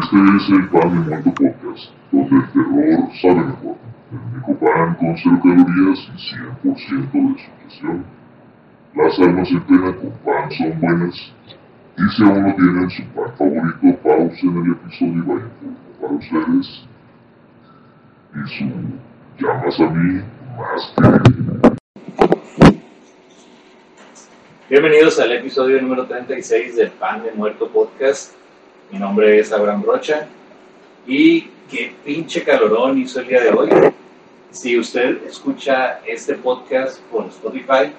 Este es el Pan de Muerto Podcast, donde el terror sabe mejor. El único pan con cero calorías y 100% de sujeción. Las almas en pena con pan son buenas. Y si aún no tienen su pan favorito, pausen el episodio y vayan por para ustedes. Y su llamas a mí. Bienvenidos al episodio número 36 del Pan de Muerto Podcast. Mi nombre es Abraham Rocha y qué pinche calorón hizo el día de hoy. Si usted escucha este podcast por Spotify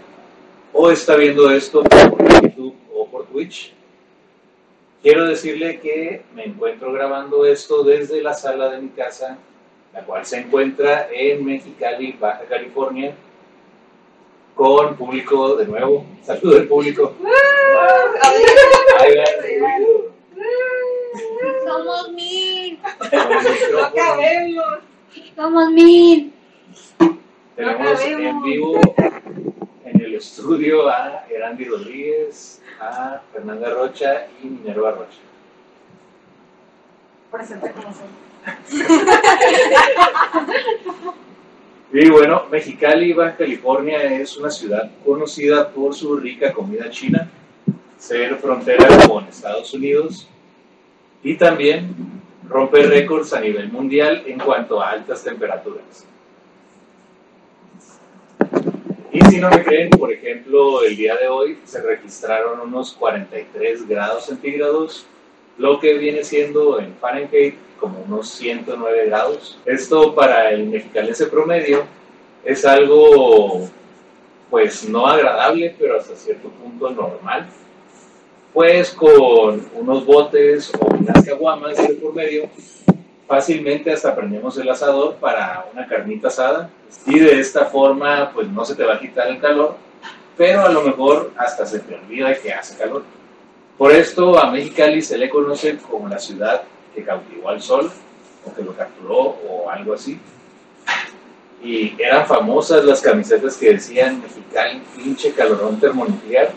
o está viendo esto por YouTube o por Twitch, quiero decirle que me encuentro grabando esto desde la sala de mi casa, la cual se encuentra en Mexicali, Baja California, con público de nuevo. Saludo del público. Somos mil, No cabemos. somos mil. Tenemos en vivo en el estudio a Erandi Rodríguez, a Fernanda Rocha y Minerva Rocha. Presente como soy. Y bueno, Mexicali, Baja California es una ciudad conocida por su rica comida china, ser frontera con Estados Unidos y también rompe récords a nivel mundial en cuanto a altas temperaturas. Y si no me creen, por ejemplo, el día de hoy se registraron unos 43 grados centígrados, lo que viene siendo en Fahrenheit como unos 109 grados. Esto para el mexicalense promedio es algo, pues no agradable, pero hasta cierto punto normal. Pues con unos botes o unas caguamas de por medio, fácilmente hasta prendemos el asador para una carnita asada y de esta forma pues no se te va a quitar el calor, pero a lo mejor hasta se te olvida que hace calor. Por esto a Mexicali se le conoce como la ciudad que cautivó al sol o que lo capturó o algo así. Y eran famosas las camisetas que decían Mexicali, pinche calorón termonuclear.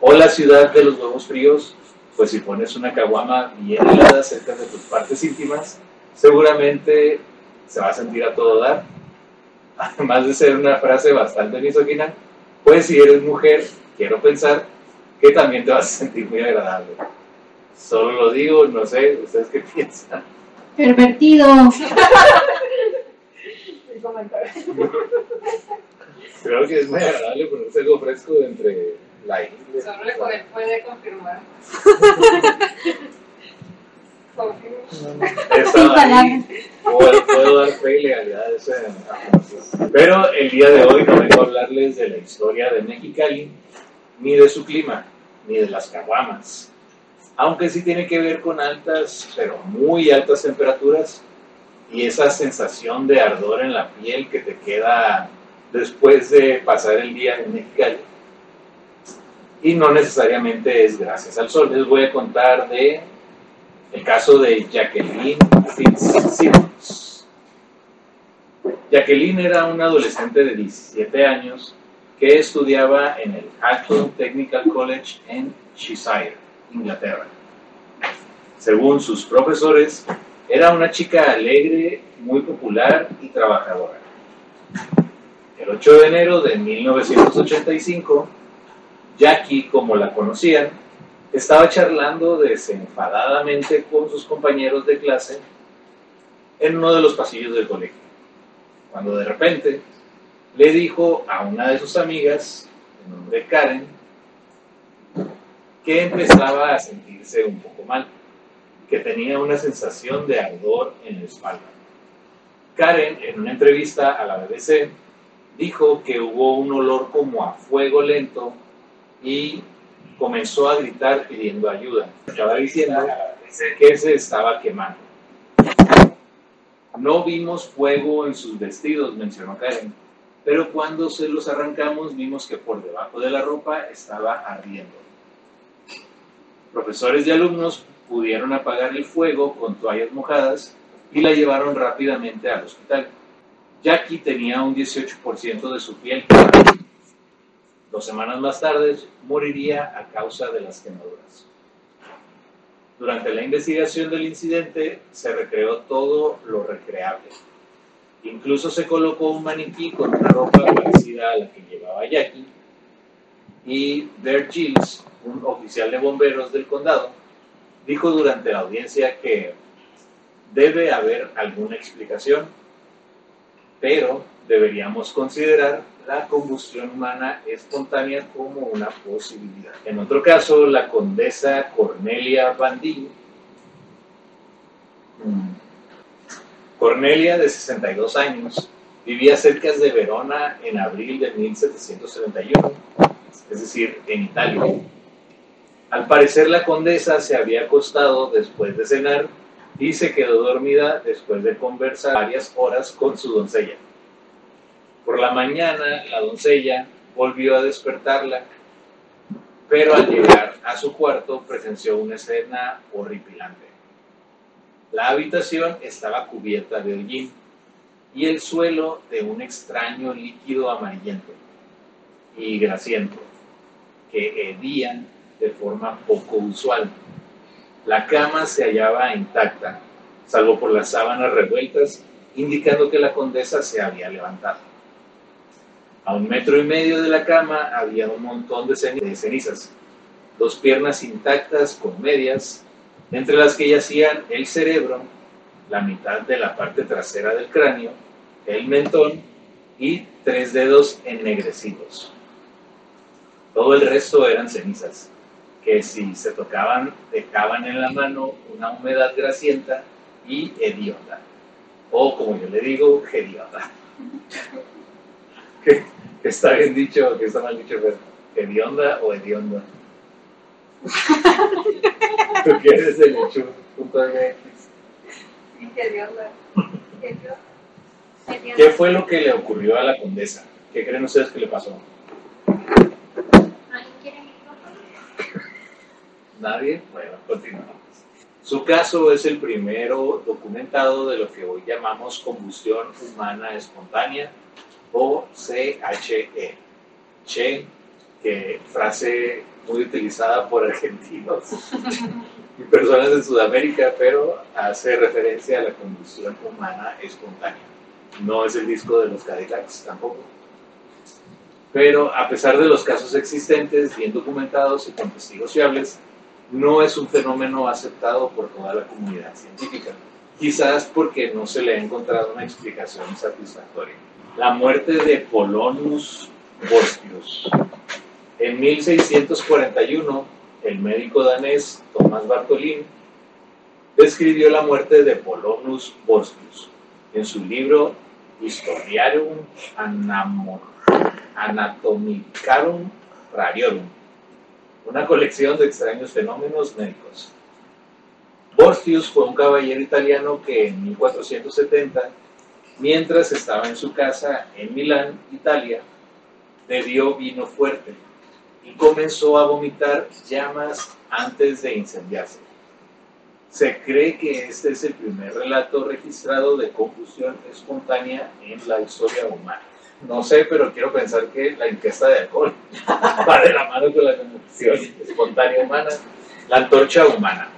O la ciudad de los huevos fríos, pues si pones una caguama bien helada cerca de tus partes íntimas, seguramente se va a sentir a todo dar. Además de ser una frase bastante misógina, pues si eres mujer, quiero pensar que también te vas a sentir muy agradable. Solo lo digo, no sé, ¿ustedes qué piensan? Pervertido. Creo que es muy agradable ponerse algo fresco de entre la India. Solo le puede, puede confirmar. Confirmo. Puedo, puedo dar fe y legalidad de esa afirmación. Pero el día de hoy no vengo a hablarles de la historia de Mexicali, ni de su clima, ni de las caguamas. Aunque sí tiene que ver con altas, pero muy altas temperaturas y esa sensación de ardor en la piel que te queda después de pasar el día en Mexicali. Y no necesariamente es gracias al sol. Les voy a contar de el caso de Jacqueline Fitzsimmons. Jacqueline era una adolescente de 17 años estudiaba en el Acton Technical College en Cheshire, Inglaterra. Según sus profesores, era una chica alegre, muy popular y trabajadora. El 8 de enero de 1985, Jackie, como la conocían, estaba charlando desenfadadamente con sus compañeros de clase en uno de los pasillos del colegio, cuando de repente le dijo a una de sus amigas, de nombre Karen, que empezaba a sentirse un poco mal, que tenía una sensación de ardor en la espalda. Karen, en una entrevista a la BBC, dijo que hubo un olor como a fuego lento y comenzó a gritar pidiendo ayuda. Estaba diciendo que se estaba quemando. No vimos fuego en sus vestidos, mencionó Karen, pero cuando se los arrancamos vimos que por debajo de la ropa estaba ardiendo. Profesores y alumnos pudieron apagar el fuego con toallas mojadas y la llevaron rápidamente al hospital. Jackie tenía un 18% de su piel. Dos semanas más tarde moriría a causa de las quemaduras. Durante la investigación del incidente se recreó todo lo recreable. Incluso se colocó un maniquí con una ropa parecida a la que llevaba Jackie. Y Bert Giles, un oficial de bomberos del condado, dijo durante la audiencia que debe haber alguna explicación, pero deberíamos considerar la combustión humana espontánea como una posibilidad. En otro caso, la condesa Cornelia Bandini, mm, Cornelia, de 62 años, vivía cerca de Verona en abril de 1731, es decir, en Italia. Al parecer la condesa se había acostado después de cenar y se quedó dormida después de conversar varias horas con su doncella. Por la mañana la doncella volvió a despertarla, pero al llegar a su cuarto presenció una escena horripilante. La habitación estaba cubierta de hollín y el suelo de un extraño líquido amarillento y grasiento que hedían de forma poco usual. La cama se hallaba intacta, salvo por las sábanas revueltas, indicando que la condesa se había levantado. A un metro y medio de la cama había un montón de, cenizas, dos piernas intactas con medias, entre las que yacían el cerebro, la mitad de la parte trasera del cráneo, el mentón y tres dedos ennegrecidos. Todo el resto eran cenizas, que si se tocaban dejaban en la mano una humedad grasienta y hedionda, o como yo le digo, hedionda. que, está bien dicho, que está mal dicho, pero hedionda o hedionda. ¿Tú quieres el hecho? ¿Qué fue lo que le ocurrió a la condesa? ¿Qué creen ustedes que le pasó? ¿Nadie? Bueno, continuamos. Su caso es el primero documentado de lo que hoy llamamos combustión humana espontánea o CHE. Che, que frase muy utilizada por argentinos y personas de Sudamérica, pero hace referencia a la combustión humana espontánea. No es el disco de los Cadillacs tampoco. Pero a pesar de los casos existentes, bien documentados y con testigos fiables, no es un fenómeno aceptado por toda la comunidad científica, quizás porque no se le ha encontrado una explicación satisfactoria. La muerte de Polonus Borgius. En 1641, el médico danés Thomas Bartholin describió la muerte de Polonus Borgius en su libro Historiarum Anatomicarum Rariorum una colección de extraños fenómenos médicos. Borstius fue un caballero italiano que en 1470, mientras estaba en su casa en Milán, Italia, bebió vino fuerte y comenzó a vomitar llamas antes de incendiarse. Se cree que este es el primer relato registrado de combustión espontánea en la historia humana. No sé, pero quiero pensar que la ingesta de alcohol va de la mano con la combustión espontánea humana. La antorcha humana.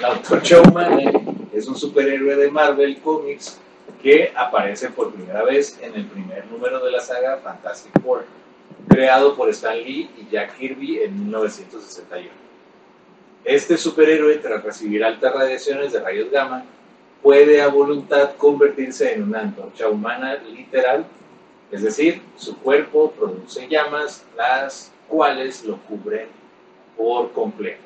La antorcha humana es un superhéroe de Marvel Comics que aparece por primera vez en el primer número de la saga Fantastic Four, creado por Stan Lee y Jack Kirby en 1961. Este superhéroe, tras recibir altas radiaciones de rayos gamma, puede a voluntad convertirse en una antorcha humana literal es decir, su cuerpo produce llamas, las cuales lo cubren por completo.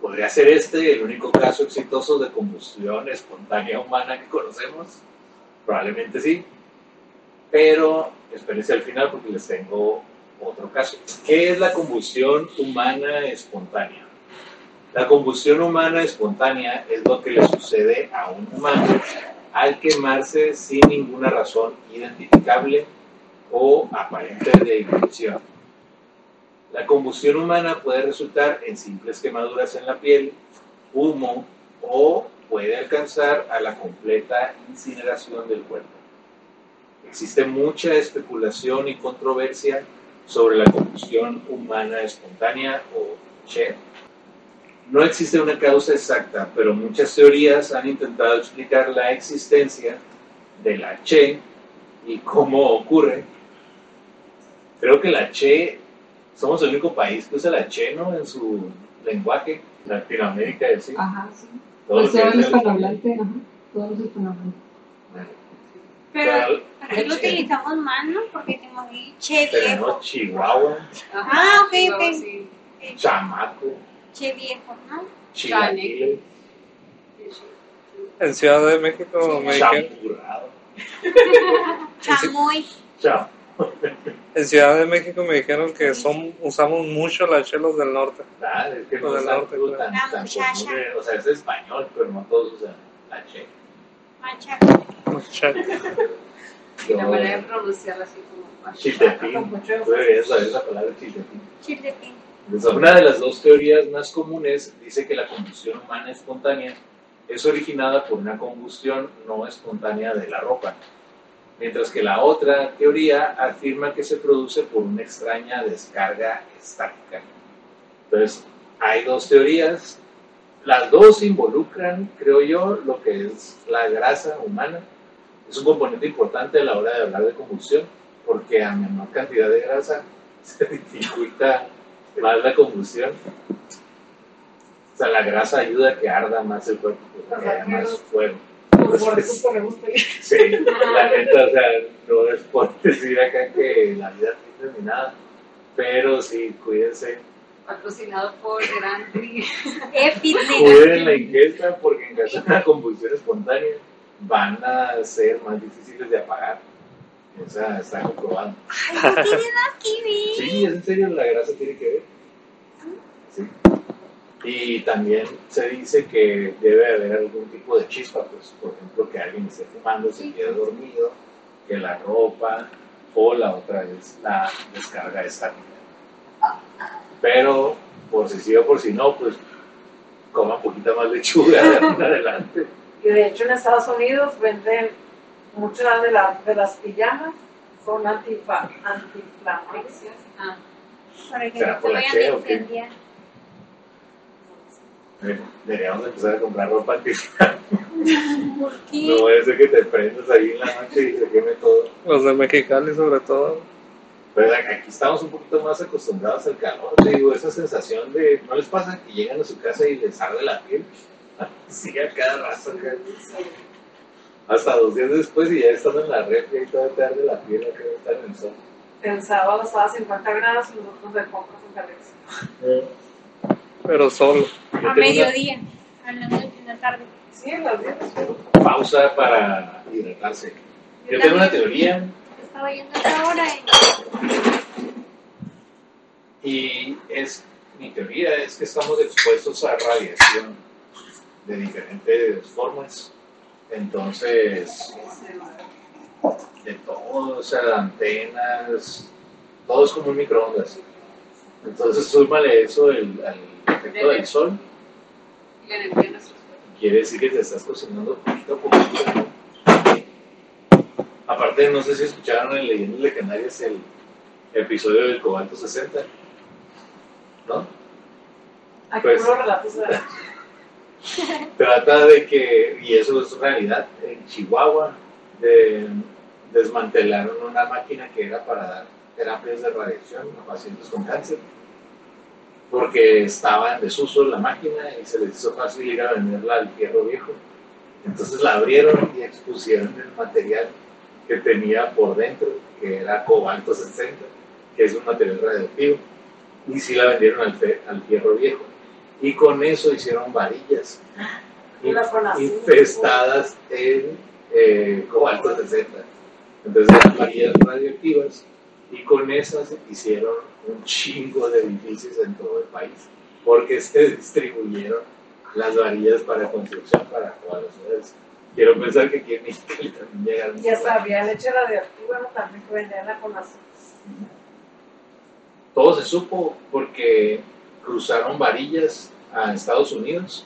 ¿Podría ser este el único caso exitoso de combustión espontánea humana que conocemos? Probablemente sí. Pero espérense al final porque les tengo otro caso. ¿Qué es la combustión humana espontánea? La combustión humana espontánea es lo que le sucede a un humano al quemarse sin ninguna razón identificable o aparente de ignición. La combustión humana puede resultar en simples quemaduras en la piel, humo o puede alcanzar a la completa incineración del cuerpo. Existe mucha especulación y controversia sobre la combustión humana espontánea o CHE. No existe una causa exacta, pero muchas teorías han intentado explicar la existencia de la CHE y cómo ocurre. Creo que la CHE, somos el único país que usa la CHE, ¿no? En su lenguaje, Latinoamérica, es decir. Ajá, sí. todo lo Pues que sea el- hispanohablante, ajá. Todos los hispanohablantes. Pero Pero aquí lo utilizamos más, ¿no? Porque tenemos che viejo. tenemos Chihuahua, Ah, ok, ok. sí. Chamaco, Che viejo, ¿no? Chilaquiles, En Ciudad de México me dijeron, champurrado, Chamoy. cham- en Ciudad de México me dijeron que son usamos mucho las chelos del norte. Es que no Lo es del norte, tan, tan común, o sea, es español, pero no todos usan la che. Macha. Mucha- Y la manera de pronunciarla así como. Chiltepín, palabra chiltepín. Chiltepín. Entonces, una de las dos teorías más comunes dice que la combustión humana espontánea es originada por una combustión no espontánea de la ropa, mientras que la otra teoría afirma que se produce por una extraña descarga estática. Entonces, hay dos teorías, las dos involucran, creo yo, lo que es la grasa humana. Es un componente importante a la hora de hablar de combustión, porque a menor cantidad de grasa se dificulta más la combustión. O sea, la grasa ayuda a que arda más el cuerpo, porque haya más fuego. Por eso ponemos Sí, la neta, o sea, no es por decir acá que la vida no ni nada, pero sí, cuídense. patrocinado por Gran Prix. Cuiden la ingesta porque en caso de una combustión espontánea van a ser más difíciles de apagar. O sea, está comprobado. Ay, no tiene nada que ver. Sí, es en serio, la grasa tiene que ver. Sí. Y también se dice que debe haber algún tipo de chispa, pues, por ejemplo, que alguien esté fumando, se quede dormido, que la ropa, o la otra es la descarga estática. Pero, por si sí o por si no, pues, coma poquita más lechuga de adelante. Y de hecho en Estados Unidos venden muchas de, la- de las pijamas son antifa- antiinflamatorias. Ah, Para que ¿Será no la vayan a incendiar. Deberíamos empezar a comprar ropa anti ¿Por qué? No que te prendas ahí en la noche y se queme todo. Los de Mexicali sobre todo. Pero aquí estamos un poquito más acostumbrados al calor, te digo, esa sensación de, ¿no les pasa que llegan a su casa y les arde la piel? Sí, a cada rato, hasta dos días después y ya estando en la refri y todavía te arde la piel acá estar en el sol. El sábado estaba a 50 grados y nosotros de compras en Galaxy. Pero solo. Yo A mediodía. A la noche, en la tarde. Sí, en las 10. una pausa para hidratarse. Yo tengo una teoría Estaba yendo a esa hora y y es, mi teoría es que estamos expuestos a radiación de diferentes formas. Entonces, de todo, o sea, antenas, todo es como un microondas. Entonces, súmale eso el, al efecto del sol, quiere decir que te estás cocinando poquito a poquito. Aparte, no sé si escucharon en Leyendas Legendarias el episodio del Cobalto 60, ¿no? Aquí Pues- relatos de Trata de que, y eso es realidad, en Chihuahua de, desmantelaron una máquina que era para dar terapias de radiación a pacientes con cáncer, porque estaba en desuso la máquina y se les hizo fácil ir a venderla al fierro viejo. Entonces la abrieron y expusieron el material que tenía por dentro, que era cobalto 60, que es un material radioactivo, y sí la vendieron al, al fierro viejo. Y con eso hicieron varillas infestadas en eh, cobalto 60. Entonces eran varillas radioactivas y con esas hicieron un chingo de edificios en todo el país porque se distribuyeron las varillas para construcción para todas las ciudades. Quiero pensar que aquí en Mexicali también llegaron. Ya sabía, leche radioactiva ¿no? también que vendían la con azúcar. Todo se supo porque cruzaron varillas a Estados Unidos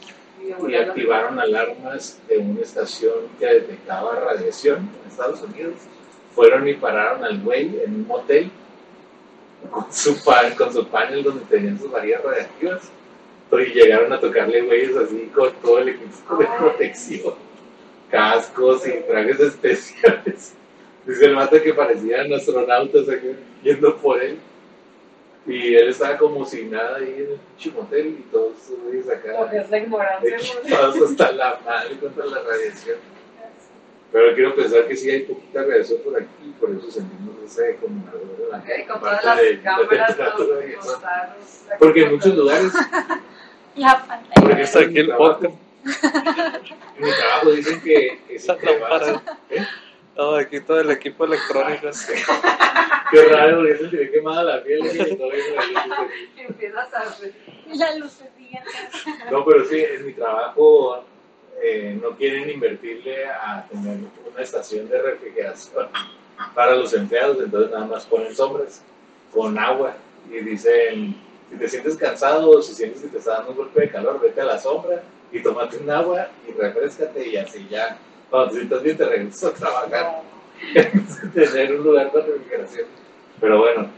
Y activaron alarmas de una estación que detectaba radiación en Estados Unidos fueron y pararon al güey en un motel con su, pan, con su panel donde tenían sus varillas radiactivas. Y llegaron a tocarle güeyes así con todo el equipo de protección, cascos y trajes especiales. Dice el mate que parecían astronautas aquí, yendo por él. Y él estaba como sin nada ahí en el pinche motel y todos güeyes acá Porque es la ignorancia. equipados hasta la madre contra la radiación. Pero quiero pensar que sí hay poquita radiación por aquí, por eso sentimos ese acumulador de la Ok, con todas de- las cámaras, de temperatura y los, eso. los taros, la Porque en muchos lugares, La pantalla. Está ejemplo, en aquí el trabajo, podcast. en mi trabajo dicen que, que si Todo aquí, todo el equipo electrónico. Qué raro, porque se te ve quemada la piel y todo eso. Empiezas a La lucecilla. No, pero sí, en mi trabajo eh, no quieren invertirle a tener una estación de refrigeración para los empleados, entonces nada más ponen sombras con agua y dicen, si te sientes cansado o si sientes que te está dando un golpe de calor, vete a la sombra y tómate un agua y refrescate y así ya, cuando bien te regresas a trabajar. tener un lugar de refrigeración. Pero bueno,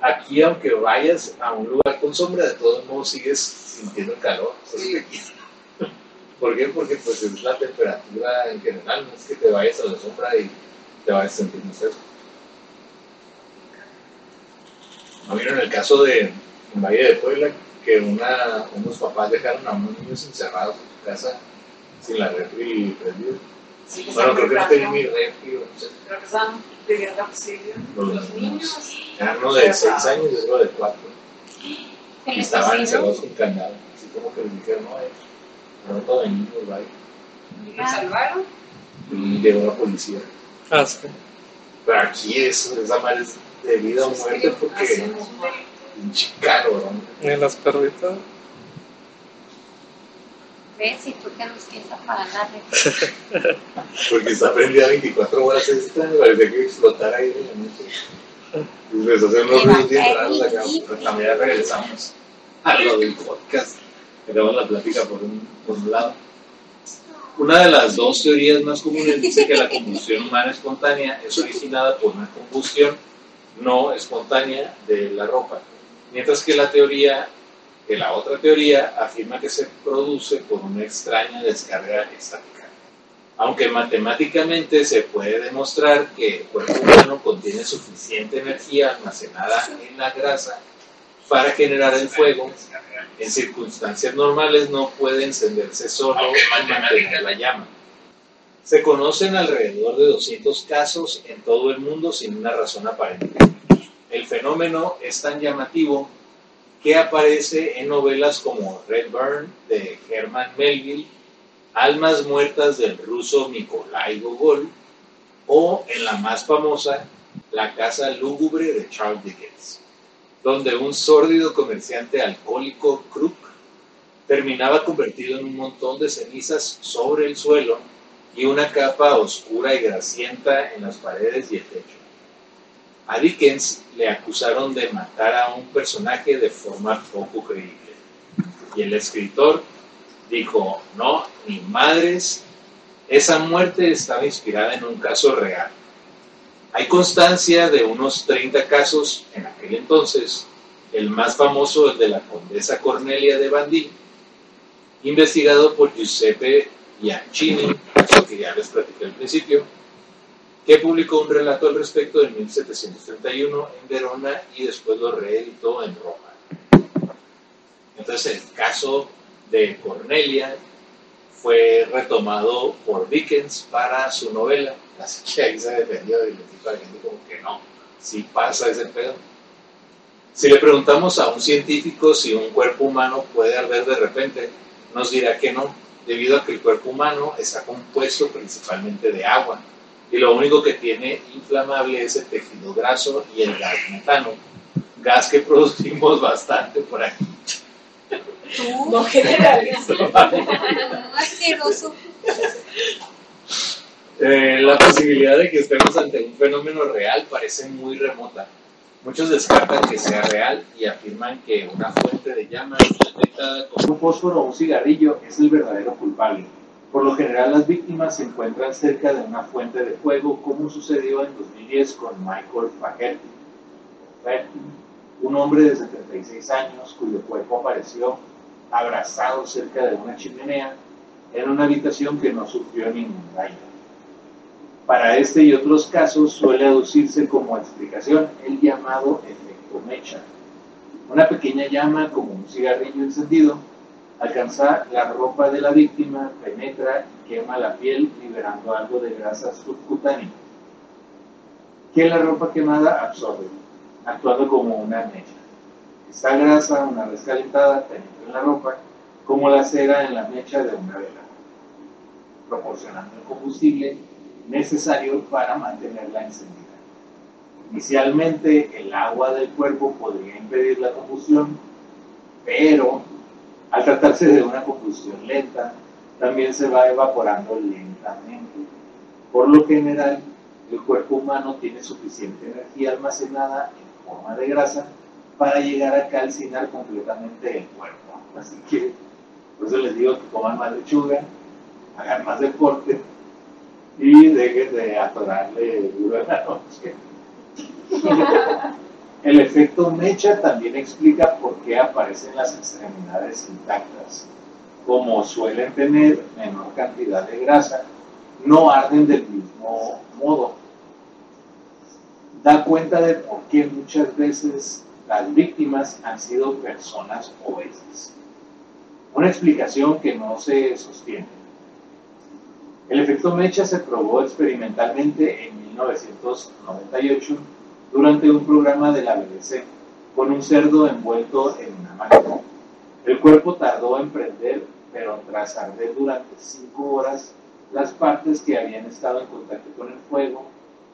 aquí aunque vayas a un lugar con sombra, de todos modos sigues sintiendo el calor. Sí. ¿Por qué? Porque pues es la temperatura en general, no es que te vayas a la sombra y te vayas a sentir más fresco. ¿No vieron el caso de en Valle de Puebla que una, unos papás dejaron a unos niños encerrados en su casa sin la refri prendida? Sí, Bueno, creo que no tenía gritando. mi refri, Creo que están pidiendo auxilio. Los niños. Era uno de 6 años y otro de 4. ¿Qué Y estaban encerrados con candado. Así como que les dijeron, no, eh, pronto venimos, bye. ¿Lo salvaron? Y llegó la policía. Ah, sí. Pero aquí es, esa madre es de vida o muerte porque pinche cabrón. Ni las perritas. ¿Ves? ¿Y tú que quieres apagar la red? Porque está prendida 24 horas esta, me parece que explotar ahí en la noche. Y les hacen unos ruidos raros acá, pero también ya regresamos a lo del podcast. Tenemos la plática por un, por un lado. Una de las dos teorías más comunes dice que la combustión humana espontánea es originada por una combustión no espontánea de la ropa, mientras que la teoría, que la otra teoría afirma que se produce por una extraña descarga estática. Aunque matemáticamente se puede demostrar que el cuerpo humano contiene suficiente energía almacenada en la grasa para generar el fuego, en circunstancias normales no puede encenderse solo y mantener la llama. Se conocen alrededor de 200 casos en todo el mundo sin una razón aparente. El fenómeno es tan llamativo que aparece en novelas como Red Burn de Herman Melville, Almas muertas del ruso Nikolai Gogol o en la más famosa La casa lúgubre de Charles Dickens, donde un sórdido comerciante alcohólico Crook terminaba convertido en un montón de cenizas sobre el suelo y una capa oscura y grasienta en las paredes y el techo. A Dickens le acusaron de matar a un personaje de forma poco creíble. Y el escritor dijo, no, ni madres, esa muerte estaba inspirada en un caso real. Hay constancia de unos 30 casos en aquel entonces, el más famoso el de la condesa Cornelia de Bandí, investigado por Giuseppe Bianchini, que ya les platiqué al principio, que publicó un relato al respecto en 1731 en Verona y después lo reeditó en Roma. Entonces el caso de Cornelia fue retomado por Dickens para su novela, así que ahí se defendió y le dijo a la gente como que no, sí pasa ese pedo. Si le preguntamos a un científico si un cuerpo humano puede arder de repente, nos dirá que no, debido a que el cuerpo humano está compuesto principalmente de agua y lo único que tiene inflamable es el tejido graso y el gas metano, gas que producimos bastante por aquí. Tú, No generalizo. asqueroso. Eh, la posibilidad de que estemos ante un fenómeno real parece muy remota. Muchos descartan que sea real y afirman que una fuente de llamas detectada con un fósforo o un cigarrillo es el verdadero culpable. Por lo general las víctimas se encuentran cerca de una fuente de fuego, como sucedió en 2010 con Michael Faherty, un hombre de 76 años cuyo cuerpo apareció abrazado cerca de una chimenea en una habitación que no sufrió ningún daño. Para este y otros casos suele aducirse como explicación el llamado efecto mecha. Una pequeña llama, como un cigarrillo encendido, alcanza la ropa de la víctima, penetra y quema la piel, liberando algo de grasa subcutánea, que la ropa quemada absorbe, actuando como una mecha. Esta grasa, una vez calentada, penetra en la ropa como la cera en la mecha de una vela, proporcionando el combustible necesario para mantenerla encendida. Inicialmente el agua del cuerpo podría impedir la combustión, pero al tratarse de una combustión lenta, también se va evaporando lentamente. Por lo general, el cuerpo humano tiene suficiente energía almacenada en forma de grasa para llegar a calcinar completamente el cuerpo. Así que, por eso les digo que coman más lechuga, hagan más deporte y dejen de atorarle duro en la noche. El efecto mecha también explica por qué aparecen las extremidades intactas. Como suelen tener menor cantidad de grasa, no arden del mismo modo. Da cuenta de por qué muchas veces las víctimas han sido personas obesas. Una explicación que no se sostiene. El efecto mecha se probó experimentalmente en 1998 durante un programa de la BBC con un cerdo envuelto en una máquina. El cuerpo tardó en prender, pero tras arder durante cinco horas, las partes que habían estado en contacto con el fuego,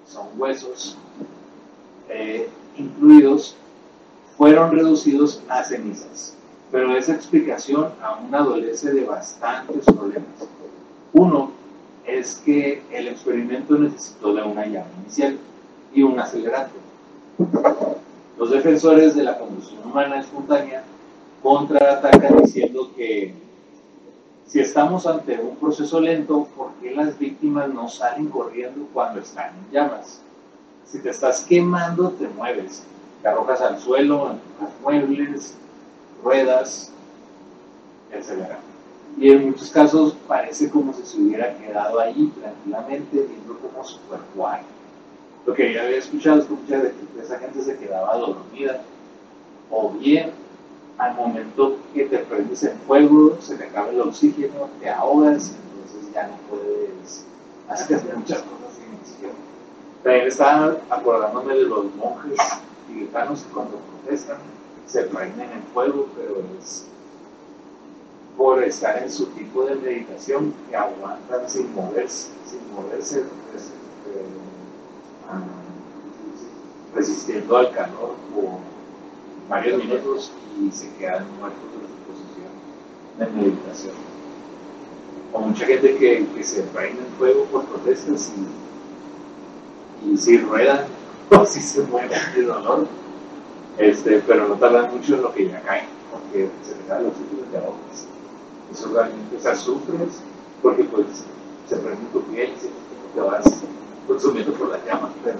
son huesos eh, incluidos, fueron reducidos a cenizas. Pero esa explicación aún adolece de bastantes problemas. Uno es que el experimento necesitó de una llama inicial y un acelerante. Los defensores de la combustión humana espontánea contraatacan diciendo que si estamos ante un proceso lento, ¿por qué las víctimas no salen corriendo cuando están en llamas? Si te estás quemando, te mueves, te arrojas al suelo, empujas muebles, ruedas, etc. Y en muchos casos parece como si se hubiera quedado ahí tranquilamente viendo cómo su cuerpo arde. Lo que ya había escuchado es que mucha de esa gente se quedaba dormida o bien al momento que te prendes en fuego, se te acaba el oxígeno, te ahogas, entonces ya no puedes hacer muchas cosas sin oxígeno. También estaba acordándome de los monjes tibetanos que cuando protestan se prenden en fuego, pero es por estar en su tipo de meditación que aguantan sin moverse, sin moverse, pues, eh, resistiendo al calor por varios minutos y se quedan muertos de su posición de meditación. O mucha gente que, que se prende en fuego por protestas y, y si ruedan o si se mueren de dolor, este, pero no tardan mucho en lo que ya caen, porque se les da los ciclos de ahogas. Eso realmente, o sea, porque pues se prende tu piel y te vas consumiendo por la llama, pero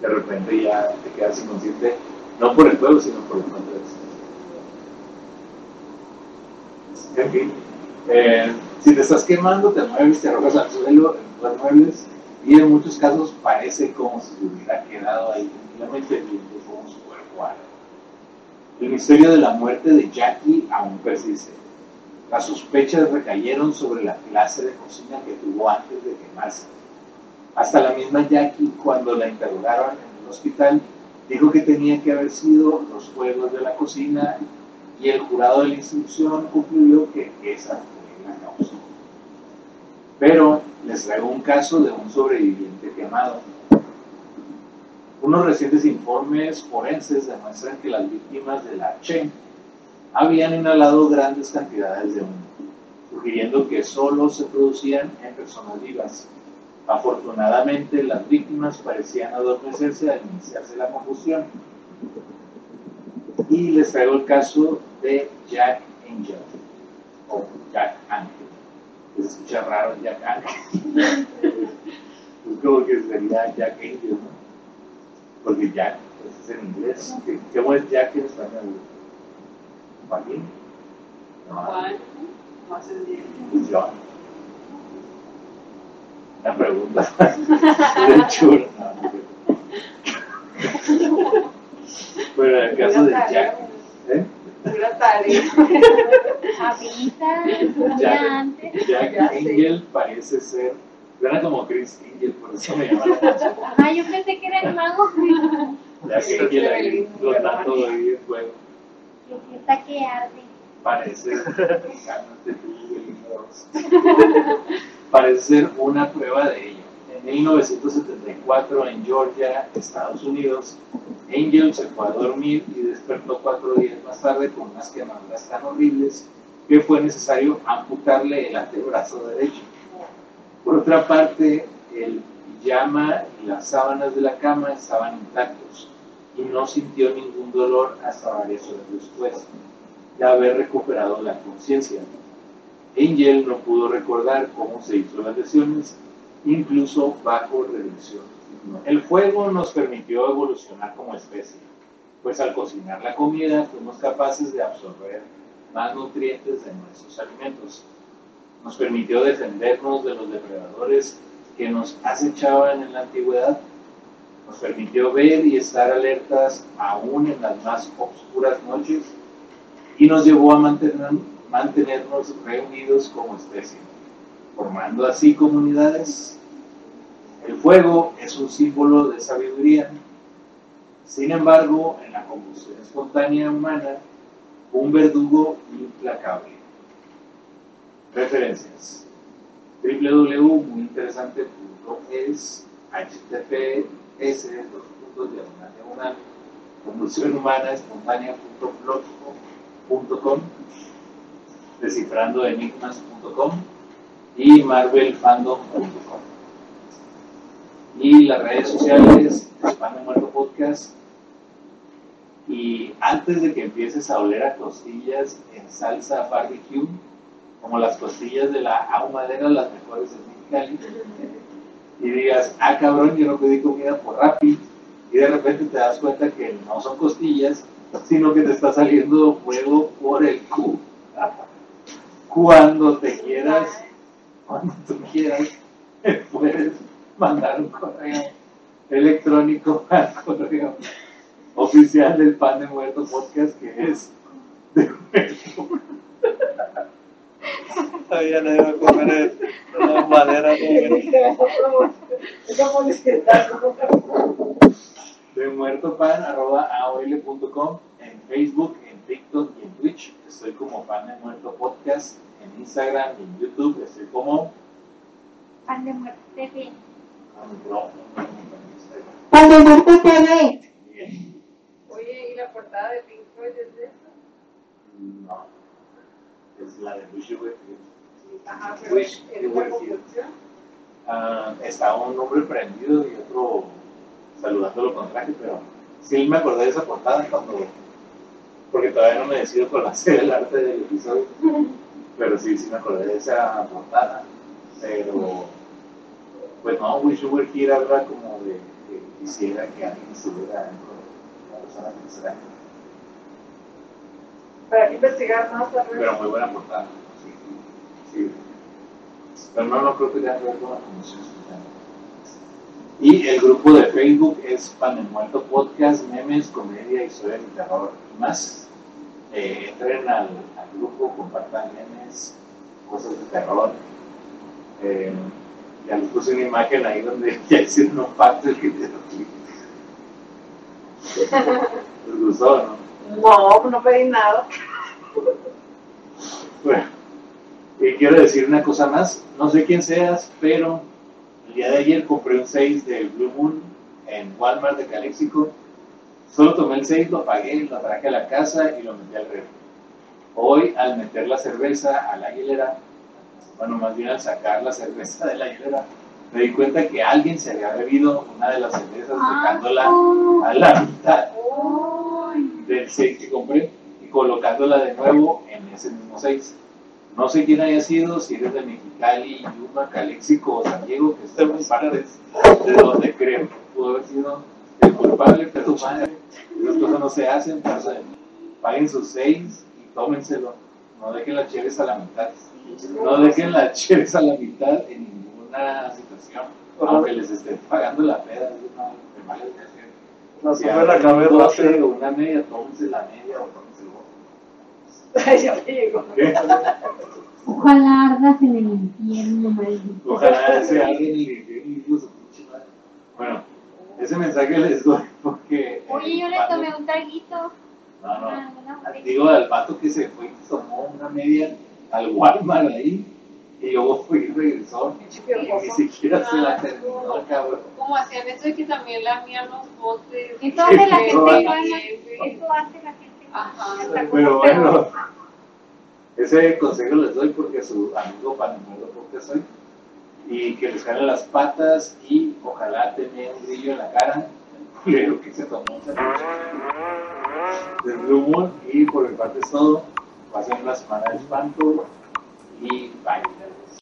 de repente ya te quedas inconsciente, no por el fuego, sino por el fuego. En fin, eh, si te estás quemando, te mueves, te arrojas al suelo, los muebles, y en muchos casos parece como si se hubiera quedado ahí tranquilamente viendo cómo su cuerpo arde. El misterio de la muerte de Jackie aún persiste. Las sospechas recayeron sobre la clase de cocina que tuvo antes de quemarse. Hasta la misma Jackie, cuando la interrogaron en el hospital, dijo que tenía que haber sido los fuegos de la cocina y el jurado de la instrucción concluyó que esa fue la causa. Pero les traigo un caso de un sobreviviente quemado. Unos recientes informes forenses demuestran que las víctimas de la Chen habían inhalado grandes cantidades de humo, sugiriendo que solo se producían en personas vivas. Afortunadamente, las víctimas parecían adormecerse al iniciarse la combustión. Y les traigo el caso de Jack Angel, o Jack Angel. Es escucha raro Jack Angel. es como que sería Jack Angel, ¿no? Porque Jack pues, es en inglés. ¿Qué- ¿Cómo es Jack en español? ¿Joaquín? No, es John. La pregunta de cierto. Bueno, en el caso de Jack, ¿eh? Pura tarea. Avisa, Jack. Jack. Angel parece ser, suena como Chris Angel, por eso me llama la atención. Ah, yo pensé que era el mago. Jack Angel ahí flotando ahí en fuego. Que fiesta que arde. Parece, cálmate tú, Ross. Parece ser una prueba de ello. En 1974 en Georgia, Estados Unidos, Angel se fue a dormir y despertó cuatro días más tarde con unas quemaduras tan horribles que fue necesario amputarle el antebrazo derecho. Por otra parte, el pijama y las sábanas de la cama estaban intactos y no sintió ningún dolor hasta varias horas después de haber recuperado la conciencia. Angel no pudo recordar cómo se hizo las lesiones, incluso bajo revisión. El fuego nos permitió evolucionar como especie, pues al cocinar la comida fuimos capaces de absorber más nutrientes de nuestros alimentos. Nos permitió defendernos de los depredadores que nos acechaban en la antigüedad. Nos permitió ver y estar alertas aún en las más oscuras noches y nos llevó a mantener- mantenernos reunidos como especie, formando así comunidades. El fuego es un símbolo de sabiduría. Sin embargo, en la combustión espontánea humana, un verdugo implacable. Referencias. www.muyinteresante.es https dos puntos diagonal diagonal descifrandoenigmas.com y marvelfandom.com y las redes sociales Pan de Muerto Podcast y antes de que empieces a oler a costillas en salsa barbecue como las costillas de la ahumadera las mejores en Mexicali y digas, ah cabrón, yo no pedí comida por Rappi y de repente te das cuenta que no son costillas, sino que te está saliendo fuego por el cu. Cuando te quieras, cuando tú quieras, puedes mandar un correo electrónico al correo oficial del Pan de Muerto Podcast que es de Todavía no iba a comer una madera. Esa publicidad, ¿no? de muertopan.aol.com en Facebook, en TikTok y en Twitch. Estoy como Pan de Muerto Podcast. En Instagram y en YouTube estoy como Pan de muerte TV. Bien. Oye, ¿y la portada de Pink Floyd es de eso? No. Es la de Wish You Were Here. Ajá, pero Wish ¿es You Were Here. Ah, está un hombre prendido y otro saludándolo con traje, pero sí me acordé de esa portada cuando. Porque todavía no me decido con hacer el arte del episodio. Pero sí, sí me acordé de esa portada. Pero. Pues no, Wish You Were Here habla como de que quisiera que alguien estuviera dentro de una persona que extraña. Para investigar más Pero muy buena portada. Sí, sí. Pero no, no creo que tenga que ver con la conmoción. Y el grupo de Facebook es Pan de Muerto Podcast, memes, comedia, historia de terror y más. Eh, entren al, al grupo, compartan memes, cosas de terror. Eh, ya les puse una imagen ahí donde ya hicieron un pacto el que te lo ¿Les gustó no? No, no pedí nada. Bueno, y quiero decir una cosa más. No sé quién seas, pero el día de ayer compré un 6 de Blue Moon en Walmart de Calexico. Solo tomé el 6, lo pagué, lo traje a la casa y lo metí al refri. Hoy, al meter la cerveza a la hielera, bueno, más bien al sacar la cerveza de la hielera, me di cuenta que alguien se había bebido una de las cervezas dejándola a la mitad del 6 que compré y colocándola de nuevo en ese mismo 6. No sé quién haya sido, si eres de Mexicali, Yuma, Calexico o San Diego, que están muy partes de donde creo que pudo haber sido el culpable, pero madre, esas cosas no se hacen, eh, paguen sus seis y tómenselo. No dejen las cheves a la mitad. No dejen las cheves a la mitad en ninguna situación, aunque les estén pagando la peda. es una de mala educación. La Si sube la abren un cabeza doce rápido. o una media, tómense la media o. ya me llegó. ¿Qué? Ojalá ardas en el infierno, maldito. Ojalá ese alguien y de pinche madre. Bueno, ese mensaje les doy porque. Oye, yo le tomé un traguito. No, Ah, no. Digo al vato que se fue y tomó una media al Walmart ahí. Y luego fue y regresó. Y ni siquiera se la terminó, cabrón. Como hacían eso y que también lamían los botes. Eso hace la gente Eso hace la gente Pero bueno, ese consejo les doy porque su amigo Panamuelo porque soy. Y que les jale las patas y ojalá tenga un brillo en la cara. El culero que se tomó esa noche. De Blue. Y por mi parte es todo. Pasen una semana de espanto. Y bye.